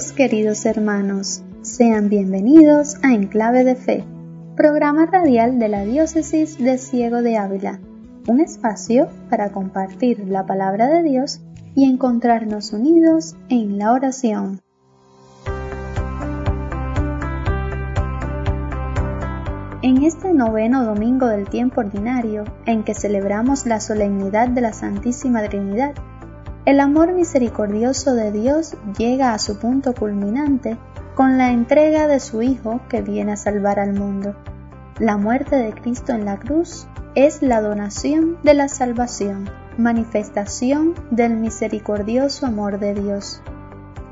Queridos hermanos, sean bienvenidos a Enclave de Fe, programa radial de la Diócesis de Ciego de Ávila, un espacio para compartir la palabra de Dios y encontrarnos unidos en la oración. En este noveno domingo del tiempo ordinario, en que celebramos la solemnidad de la Santísima Trinidad, el amor misericordioso de Dios llega a su punto culminante con la entrega de su Hijo que viene a salvar al mundo. La muerte de Cristo en la cruz es la donación de la salvación, manifestación del misericordioso amor de Dios.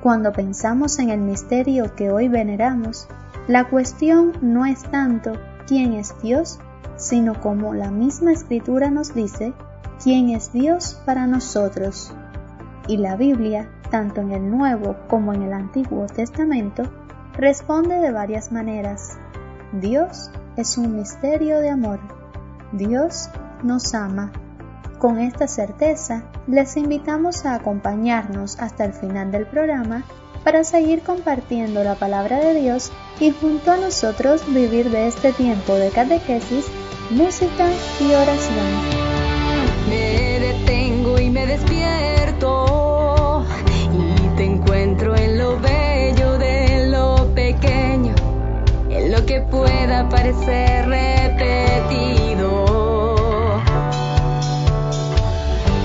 Cuando pensamos en el misterio que hoy veneramos, la cuestión no es tanto quién es Dios, sino como la misma escritura nos dice, quién es Dios para nosotros y la Biblia, tanto en el Nuevo como en el Antiguo Testamento, responde de varias maneras. Dios es un misterio de amor. Dios nos ama. Con esta certeza, les invitamos a acompañarnos hasta el final del programa para seguir compartiendo la palabra de Dios y junto a nosotros vivir de este tiempo de catequesis, música y oración.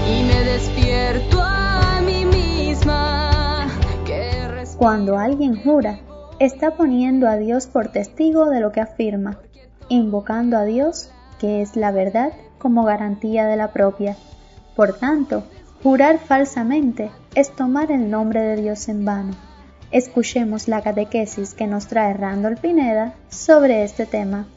Y me despierto a mí misma. Cuando alguien jura, está poniendo a Dios por testigo de lo que afirma, invocando a Dios, que es la verdad, como garantía de la propia. Por tanto, Jurar falsamente es tomar el nombre de Dios en vano. Escuchemos la catequesis que nos trae Randall Pineda sobre este tema.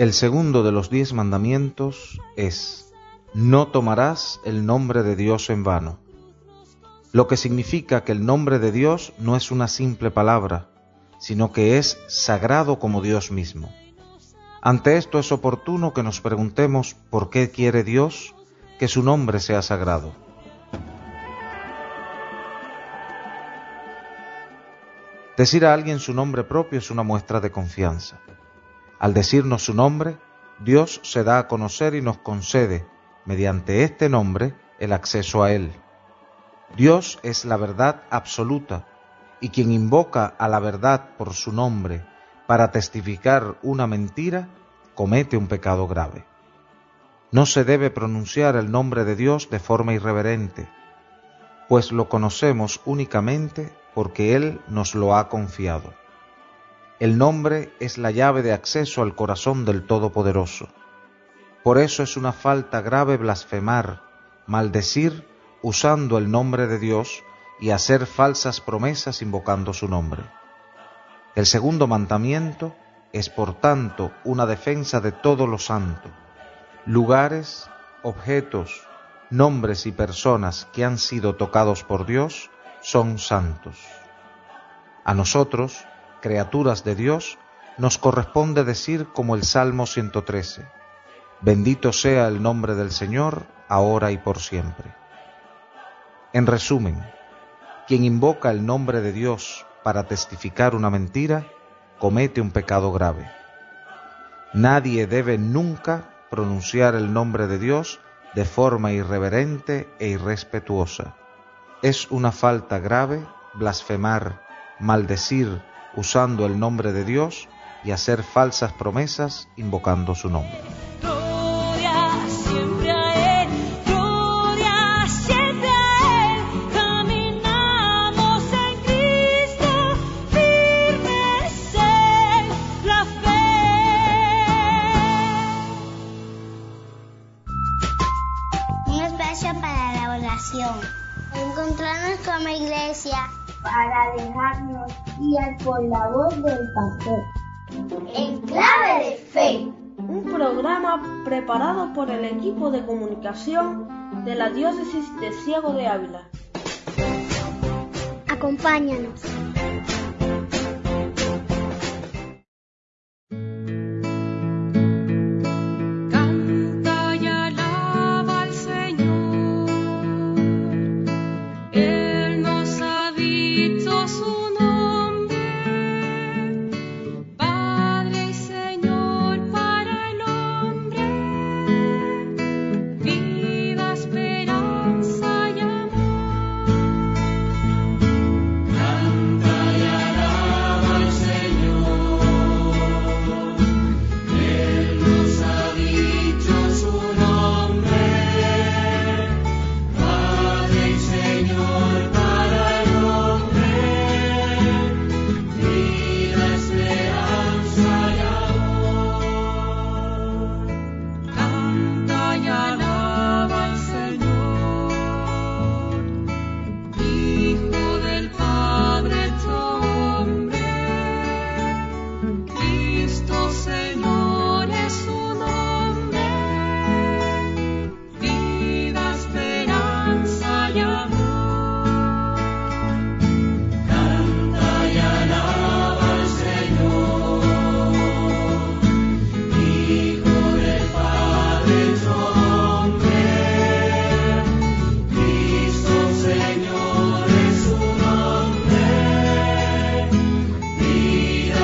El segundo de los diez mandamientos es, no tomarás el nombre de Dios en vano, lo que significa que el nombre de Dios no es una simple palabra, sino que es sagrado como Dios mismo. Ante esto es oportuno que nos preguntemos por qué quiere Dios que su nombre sea sagrado. Decir a alguien su nombre propio es una muestra de confianza. Al decirnos su nombre, Dios se da a conocer y nos concede, mediante este nombre, el acceso a Él. Dios es la verdad absoluta, y quien invoca a la verdad por su nombre para testificar una mentira, comete un pecado grave. No se debe pronunciar el nombre de Dios de forma irreverente, pues lo conocemos únicamente porque Él nos lo ha confiado. El nombre es la llave de acceso al corazón del Todopoderoso. Por eso es una falta grave blasfemar, maldecir usando el nombre de Dios y hacer falsas promesas invocando su nombre. El segundo mandamiento es por tanto una defensa de todo lo santo. Lugares, objetos, nombres y personas que han sido tocados por Dios son santos. A nosotros, criaturas de Dios, nos corresponde decir como el Salmo 113, bendito sea el nombre del Señor, ahora y por siempre. En resumen, quien invoca el nombre de Dios para testificar una mentira, comete un pecado grave. Nadie debe nunca pronunciar el nombre de Dios de forma irreverente e irrespetuosa. Es una falta grave blasfemar, maldecir, usando el nombre de Dios y hacer falsas promesas invocando su nombre. Por la voz del pastor. En clave de fe. Un programa preparado por el equipo de comunicación de la diócesis de Ciego de Ávila. Acompáñanos.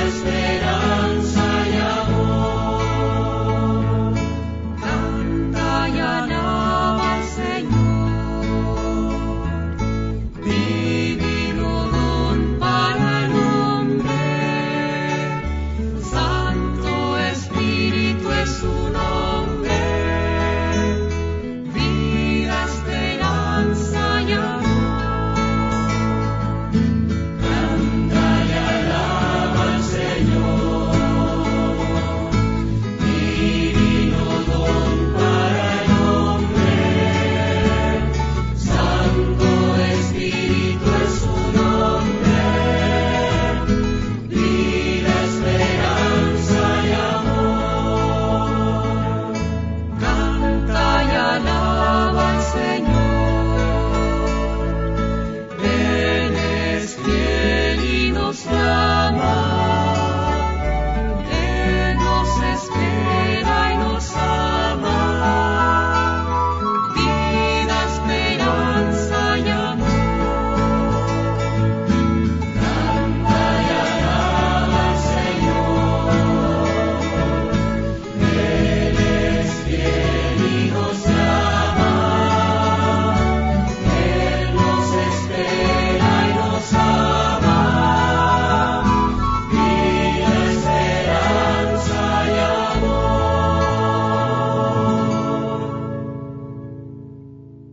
His.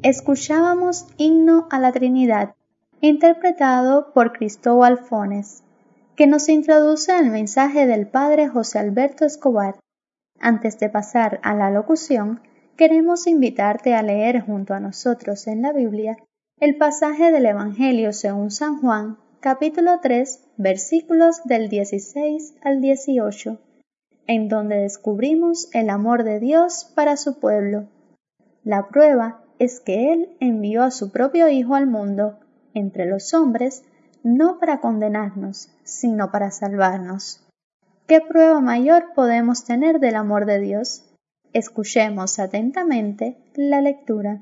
Escuchábamos Himno a la Trinidad, interpretado por Cristóbal Fones, que nos introduce al mensaje del Padre José Alberto Escobar. Antes de pasar a la locución, queremos invitarte a leer junto a nosotros en la Biblia el pasaje del Evangelio según San Juan, capítulo 3, versículos del 16 al 18, en donde descubrimos el amor de Dios para su pueblo. La prueba es que Él envió a su propio Hijo al mundo, entre los hombres, no para condenarnos, sino para salvarnos. ¿Qué prueba mayor podemos tener del amor de Dios? Escuchemos atentamente la lectura.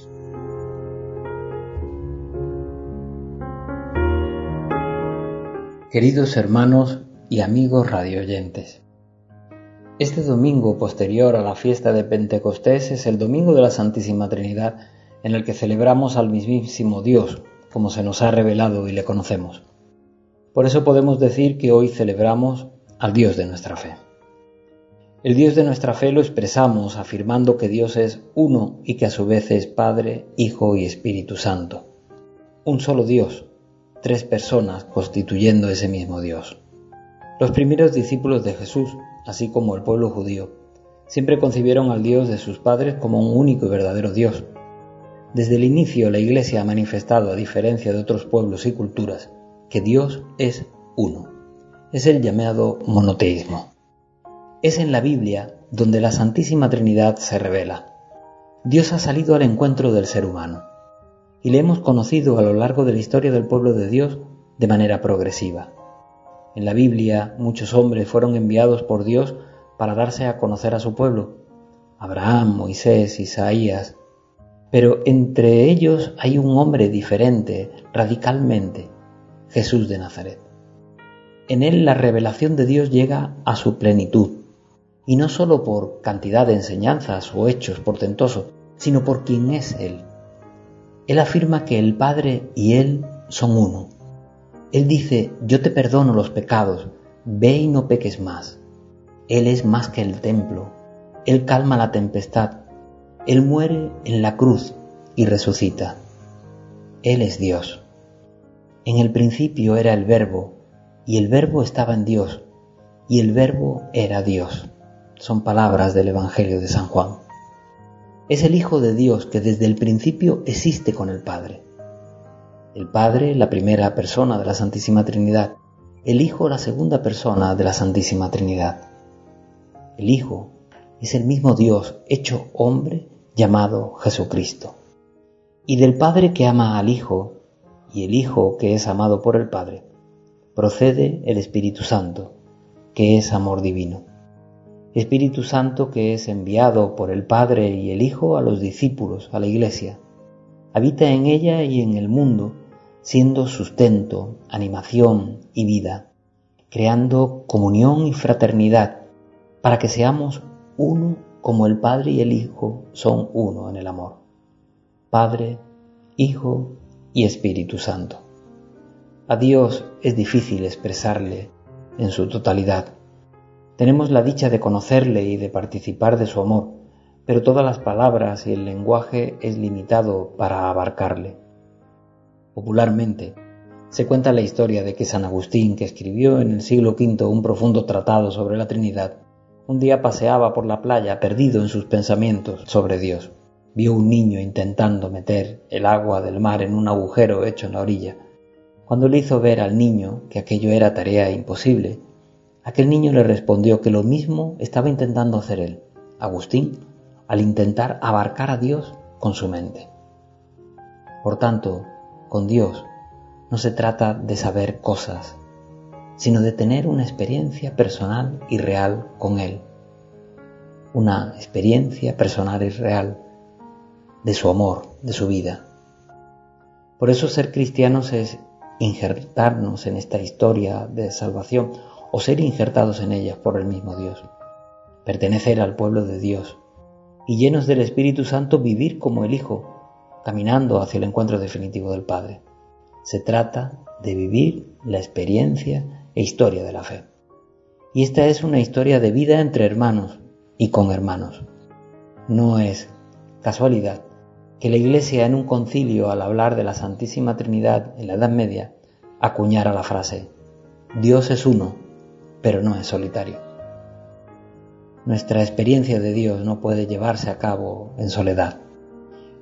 Queridos hermanos y amigos radioyentes, Este domingo posterior a la fiesta de Pentecostés es el domingo de la Santísima Trinidad en el que celebramos al mismísimo Dios, como se nos ha revelado y le conocemos. Por eso podemos decir que hoy celebramos al Dios de nuestra fe. El Dios de nuestra fe lo expresamos afirmando que Dios es uno y que a su vez es Padre, Hijo y Espíritu Santo. Un solo Dios, tres personas constituyendo ese mismo Dios. Los primeros discípulos de Jesús así como el pueblo judío, siempre concibieron al Dios de sus padres como un único y verdadero Dios. Desde el inicio la Iglesia ha manifestado, a diferencia de otros pueblos y culturas, que Dios es uno. Es el llamado monoteísmo. Es en la Biblia donde la Santísima Trinidad se revela. Dios ha salido al encuentro del ser humano y le hemos conocido a lo largo de la historia del pueblo de Dios de manera progresiva. En la Biblia muchos hombres fueron enviados por Dios para darse a conocer a su pueblo. Abraham, Moisés, Isaías. Pero entre ellos hay un hombre diferente, radicalmente, Jesús de Nazaret. En él la revelación de Dios llega a su plenitud, y no sólo por cantidad de enseñanzas o hechos portentosos, sino por quien es Él. Él afirma que el Padre y Él son uno él dice, yo te perdono los pecados, ve y no peques más. Él es más que el templo, Él calma la tempestad, Él muere en la cruz y resucita. Él es Dios. En el principio era el verbo, y el verbo estaba en Dios, y el verbo era Dios. Son palabras del Evangelio de San Juan. Es el Hijo de Dios que desde el principio existe con el Padre el Padre, la primera persona de la Santísima Trinidad, el Hijo, la segunda persona de la Santísima Trinidad. El Hijo es el mismo Dios hecho hombre llamado Jesucristo. Y del Padre que ama al Hijo y el Hijo que es amado por el Padre, procede el Espíritu Santo, que es amor divino. Espíritu Santo que es enviado por el Padre y el Hijo a los discípulos, a la Iglesia. Habita en ella y en el mundo siendo sustento, animación y vida, creando comunión y fraternidad para que seamos uno como el Padre y el Hijo son uno en el amor. Padre, Hijo y Espíritu Santo. A Dios es difícil expresarle en su totalidad. Tenemos la dicha de conocerle y de participar de su amor, pero todas las palabras y el lenguaje es limitado para abarcarle. Popularmente, se cuenta la historia de que San Agustín, que escribió en el siglo V un profundo tratado sobre la Trinidad, un día paseaba por la playa perdido en sus pensamientos sobre Dios. Vio un niño intentando meter el agua del mar en un agujero hecho en la orilla. Cuando le hizo ver al niño que aquello era tarea imposible, aquel niño le respondió que lo mismo estaba intentando hacer él, Agustín, al intentar abarcar a Dios con su mente. Por tanto, con Dios no se trata de saber cosas, sino de tener una experiencia personal y real con Él. Una experiencia personal y real de su amor, de su vida. Por eso ser cristianos es injertarnos en esta historia de salvación o ser injertados en ella por el mismo Dios. Pertenecer al pueblo de Dios y llenos del Espíritu Santo vivir como el Hijo caminando hacia el encuentro definitivo del Padre. Se trata de vivir la experiencia e historia de la fe. Y esta es una historia de vida entre hermanos y con hermanos. No es casualidad que la Iglesia en un concilio al hablar de la Santísima Trinidad en la Edad Media acuñara la frase, Dios es uno, pero no es solitario. Nuestra experiencia de Dios no puede llevarse a cabo en soledad.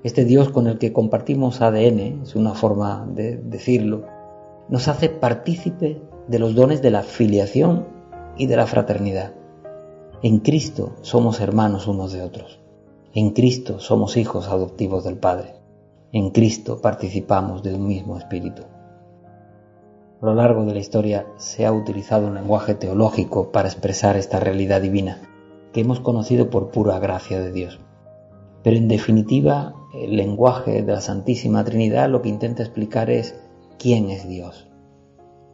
Este Dios con el que compartimos ADN, es una forma de decirlo, nos hace partícipe de los dones de la filiación y de la fraternidad. En Cristo somos hermanos unos de otros. En Cristo somos hijos adoptivos del Padre. En Cristo participamos del mismo Espíritu. A lo largo de la historia se ha utilizado un lenguaje teológico para expresar esta realidad divina que hemos conocido por pura gracia de Dios. Pero en definitiva, el lenguaje de la Santísima Trinidad lo que intenta explicar es quién es Dios.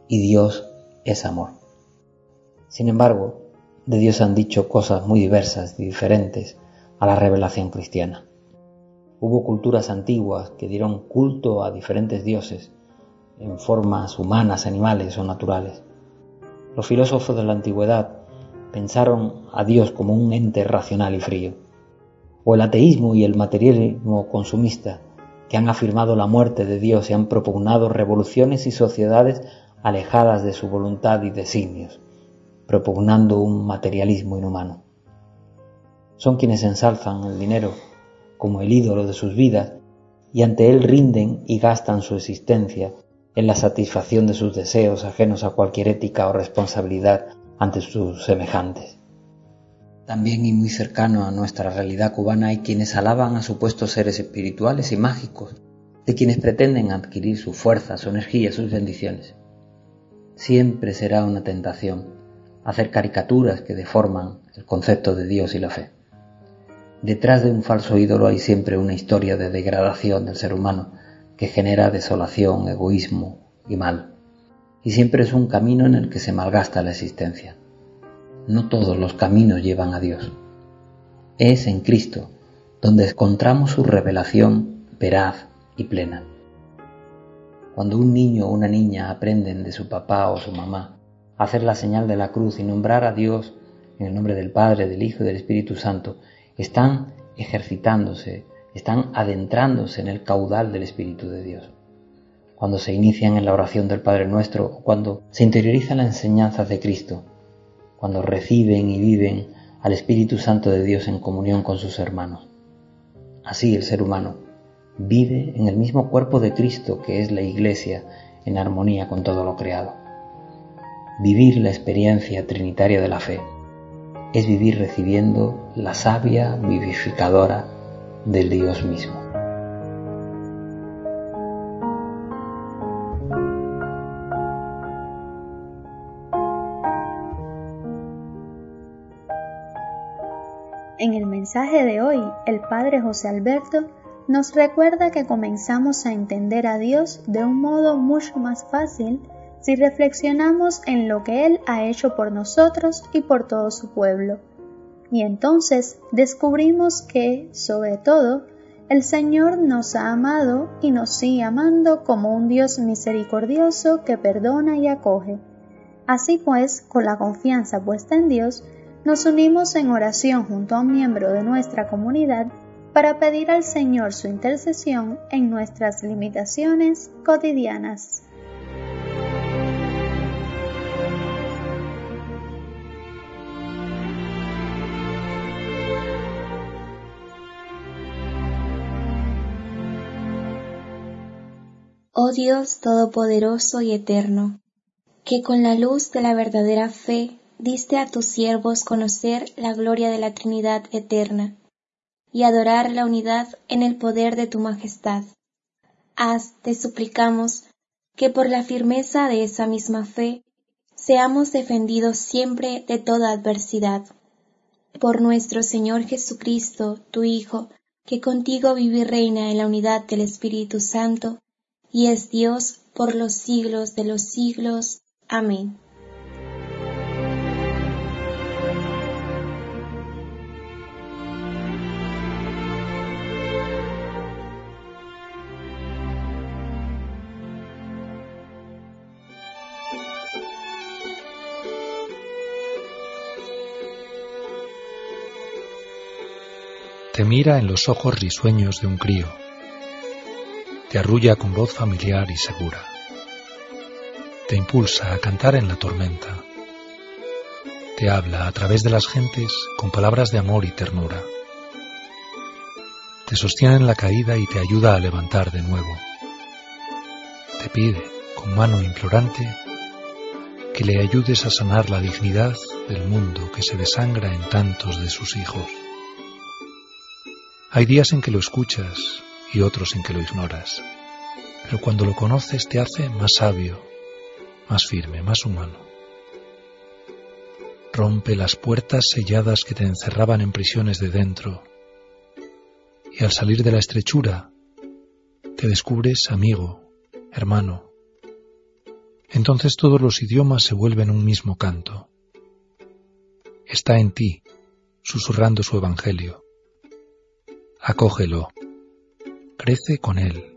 Y Dios es amor. Sin embargo, de Dios han dicho cosas muy diversas y diferentes a la revelación cristiana. Hubo culturas antiguas que dieron culto a diferentes dioses en formas humanas, animales o naturales. Los filósofos de la antigüedad pensaron a Dios como un ente racional y frío. O el ateísmo y el materialismo consumista, que han afirmado la muerte de Dios y han propugnado revoluciones y sociedades alejadas de su voluntad y designios, propugnando un materialismo inhumano. Son quienes ensalzan el dinero como el ídolo de sus vidas y ante él rinden y gastan su existencia en la satisfacción de sus deseos ajenos a cualquier ética o responsabilidad ante sus semejantes. También y muy cercano a nuestra realidad cubana hay quienes alaban a supuestos seres espirituales y mágicos, de quienes pretenden adquirir su fuerza, su energía, sus bendiciones. Siempre será una tentación hacer caricaturas que deforman el concepto de Dios y la fe. Detrás de un falso ídolo hay siempre una historia de degradación del ser humano, que genera desolación, egoísmo y mal. Y siempre es un camino en el que se malgasta la existencia. No todos los caminos llevan a Dios. Es en Cristo donde encontramos su revelación veraz y plena. Cuando un niño o una niña aprenden de su papá o su mamá a hacer la señal de la cruz y nombrar a Dios en el nombre del Padre, del Hijo y del Espíritu Santo, están ejercitándose están adentrándose en el caudal del Espíritu de Dios. Cuando se inician en la oración del Padre Nuestro, cuando se interiorizan las enseñanzas de Cristo, cuando reciben y viven al Espíritu Santo de Dios en comunión con sus hermanos. Así el ser humano vive en el mismo cuerpo de Cristo que es la Iglesia en armonía con todo lo creado. Vivir la experiencia trinitaria de la fe es vivir recibiendo la savia vivificadora del Dios mismo. En el mensaje de hoy, el Padre José Alberto nos recuerda que comenzamos a entender a Dios de un modo mucho más fácil si reflexionamos en lo que Él ha hecho por nosotros y por todo su pueblo y entonces descubrimos que, sobre todo, el Señor nos ha amado y nos sigue amando como un Dios misericordioso que perdona y acoge. Así pues, con la confianza puesta en Dios, nos unimos en oración junto a un miembro de nuestra comunidad para pedir al Señor su intercesión en nuestras limitaciones cotidianas. Oh Dios Todopoderoso y Eterno, que con la luz de la verdadera fe diste a tus siervos conocer la gloria de la Trinidad eterna y adorar la unidad en el poder de tu majestad. Haz, te suplicamos, que por la firmeza de esa misma fe seamos defendidos siempre de toda adversidad. Por nuestro Señor Jesucristo, tu Hijo, que contigo vive y reina en la unidad del Espíritu Santo, y es Dios por los siglos de los siglos. Amén. Te mira en los ojos risueños de un crío arrulla con voz familiar y segura. Te impulsa a cantar en la tormenta. Te habla a través de las gentes con palabras de amor y ternura. Te sostiene en la caída y te ayuda a levantar de nuevo. Te pide, con mano implorante, que le ayudes a sanar la dignidad del mundo que se desangra en tantos de sus hijos. Hay días en que lo escuchas y otros en que lo ignoras. Pero cuando lo conoces te hace más sabio, más firme, más humano. Rompe las puertas selladas que te encerraban en prisiones de dentro. Y al salir de la estrechura, te descubres amigo, hermano. Entonces todos los idiomas se vuelven un mismo canto. está en ti, susurrando su Evangelio. Acógelo, crece con él,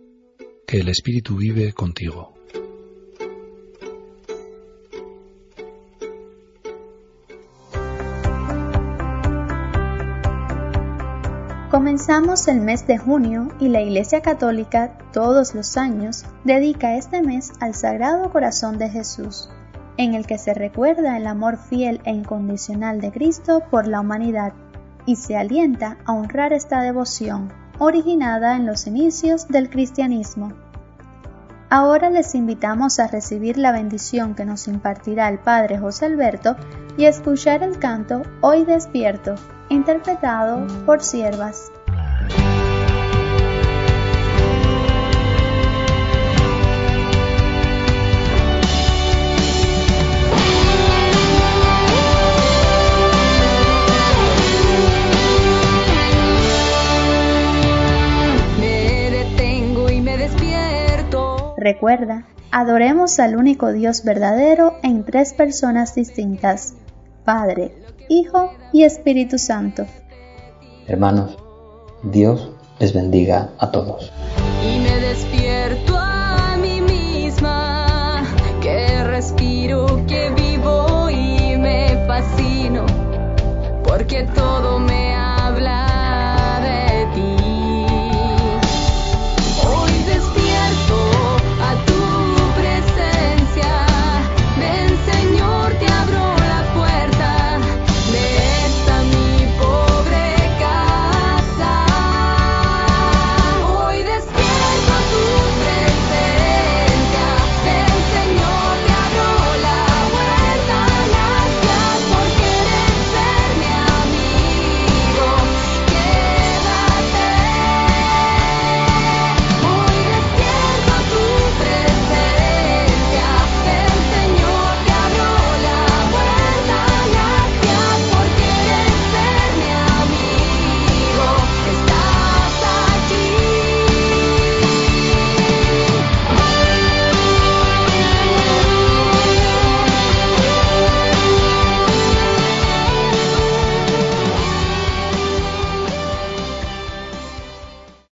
que el Espíritu vive contigo. Comenzamos el mes de junio y la Iglesia Católica todos los años dedica este mes al Sagrado Corazón de Jesús, en el que se recuerda el amor fiel e incondicional de Cristo por la humanidad y se alienta a honrar esta devoción, originada en los inicios del cristianismo. Ahora les invitamos a recibir la bendición que nos impartirá el Padre José Alberto y escuchar el canto Hoy despierto, interpretado por siervas. Recuerda, adoremos al único Dios verdadero en tres personas distintas, Padre, Hijo y Espíritu Santo. Hermanos, Dios les bendiga a todos. Y me despierto a mí misma, que respiro, que vivo y me fascino, porque todo me